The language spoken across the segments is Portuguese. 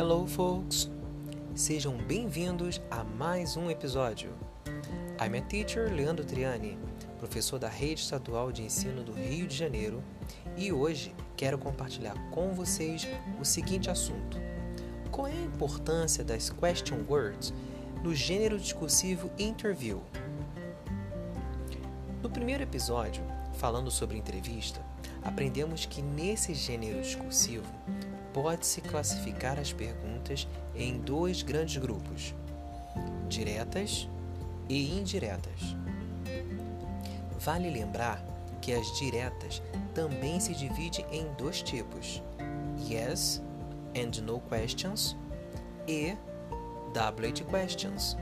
Hello, folks! Sejam bem-vindos a mais um episódio. I'm a teacher Leandro Triani, professor da Rede Estadual de Ensino do Rio de Janeiro, e hoje quero compartilhar com vocês o seguinte assunto: Qual é a importância das question words no gênero discursivo interview? No primeiro episódio, falando sobre entrevista, aprendemos que nesse gênero discursivo pode-se classificar as perguntas em dois grandes grupos: diretas e indiretas. Vale lembrar que as diretas também se dividem em dois tipos: yes and no questions e double questions.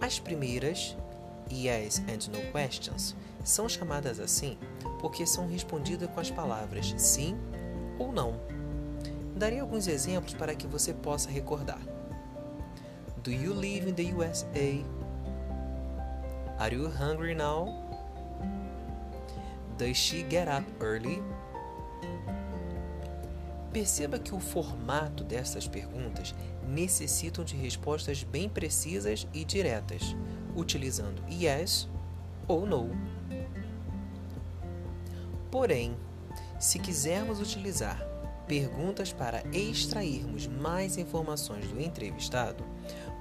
As primeiras, yes and no questions, são chamadas assim porque são respondidas com as palavras sim ou não. Darei alguns exemplos para que você possa recordar. Do you live in the USA? Are you hungry now? Does she get up early? Perceba que o formato dessas perguntas necessitam de respostas bem precisas e diretas, utilizando yes ou no. Porém, se quisermos utilizar perguntas para extrairmos mais informações do entrevistado,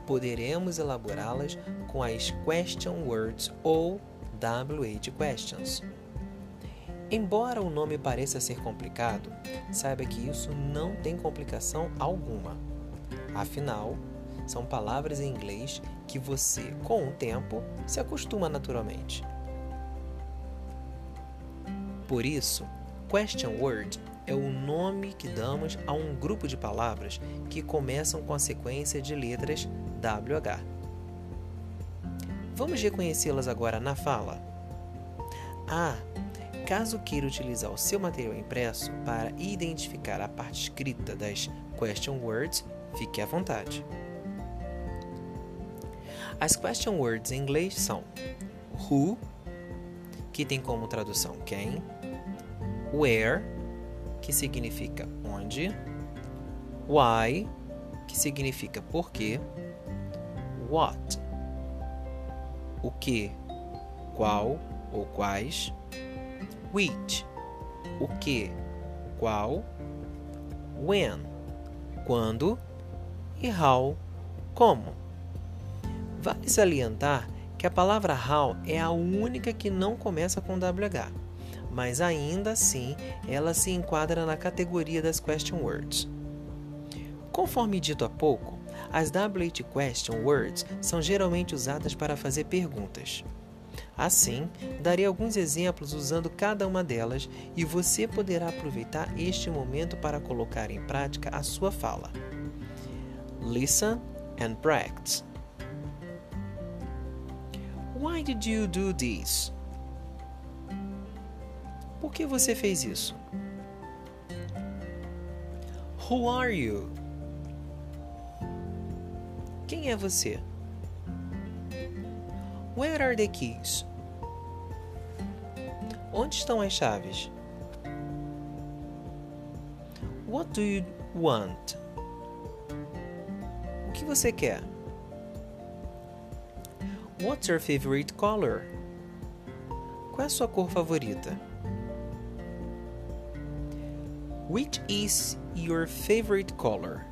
poderemos elaborá-las com as question words ou WH questions. Embora o nome pareça ser complicado, saiba que isso não tem complicação alguma. Afinal, são palavras em inglês que você, com o tempo, se acostuma naturalmente. Por isso, question word é o nome que damos a um grupo de palavras que começam com a sequência de letras WH. Vamos reconhecê-las agora na fala. Ah, caso queira utilizar o seu material impresso para identificar a parte escrita das question words, fique à vontade. As question words em inglês são who, que tem como tradução quem, where, que significa onde, why, que significa porquê, what, o que, qual ou quais, which, o que, qual, when, quando e how, como. Vale salientar que a palavra how é a única que não começa com WH mas ainda assim ela se enquadra na categoria das question words. Conforme dito há pouco, as WH question words são geralmente usadas para fazer perguntas. Assim, darei alguns exemplos usando cada uma delas e você poderá aproveitar este momento para colocar em prática a sua fala. Listen and practice. Why did you do this? Por que você fez isso? Who are you? Quem é você? Where are the keys? Onde estão as chaves? What do you want? O que você quer? What's your favorite color? Qual é a sua cor favorita? Which is your favorite color?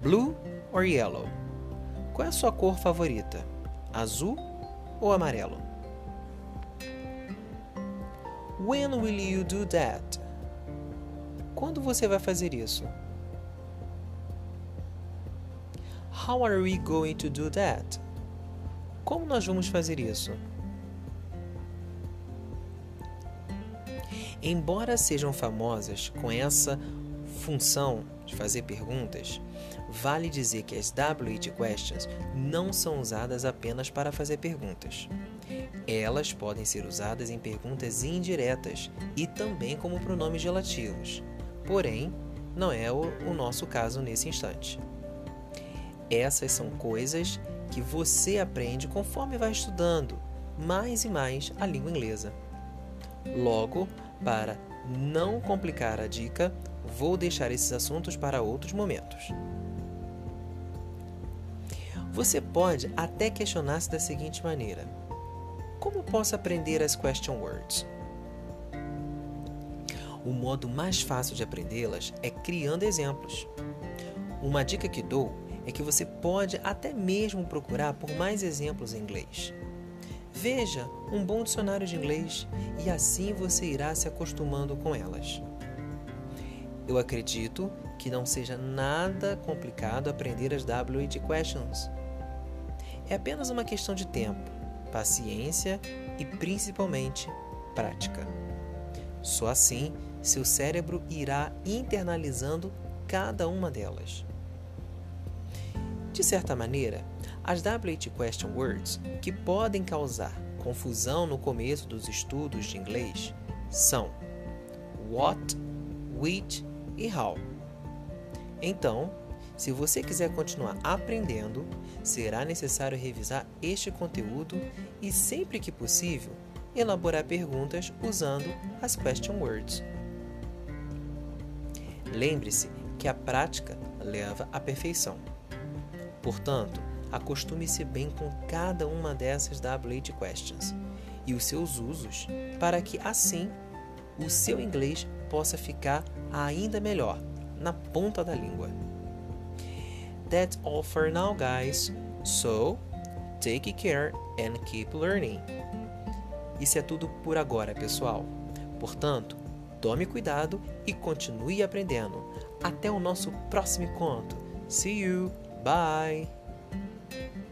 Blue or yellow? Qual é a sua cor favorita? Azul ou amarelo? When will you do that? Quando você vai fazer isso? How are we going to do that? Como nós vamos fazer isso? Embora sejam famosas com essa função de fazer perguntas, vale dizer que as WH questions não são usadas apenas para fazer perguntas. Elas podem ser usadas em perguntas indiretas e também como pronomes relativos. Porém, não é o, o nosso caso nesse instante. Essas são coisas que você aprende conforme vai estudando mais e mais a língua inglesa. Logo, para não complicar a dica, vou deixar esses assuntos para outros momentos. Você pode até questionar-se da seguinte maneira: Como posso aprender as question words? O modo mais fácil de aprendê-las é criando exemplos. Uma dica que dou é que você pode até mesmo procurar por mais exemplos em inglês. Veja um bom dicionário de inglês e assim você irá se acostumando com elas. Eu acredito que não seja nada complicado aprender as WH questions. É apenas uma questão de tempo, paciência e principalmente prática. Só assim seu cérebro irá internalizando cada uma delas. De certa maneira, as WH question words que podem causar confusão no começo dos estudos de inglês são what, which e how. Então, se você quiser continuar aprendendo, será necessário revisar este conteúdo e, sempre que possível, elaborar perguntas usando as question words. Lembre-se que a prática leva à perfeição. Portanto, acostume-se bem com cada uma dessas WH questions e os seus usos, para que assim o seu inglês possa ficar ainda melhor na ponta da língua. That's all for now, guys. So, take care and keep learning. Isso é tudo por agora, pessoal. Portanto, tome cuidado e continue aprendendo. Até o nosso próximo encontro. See you! Bye. Thank you.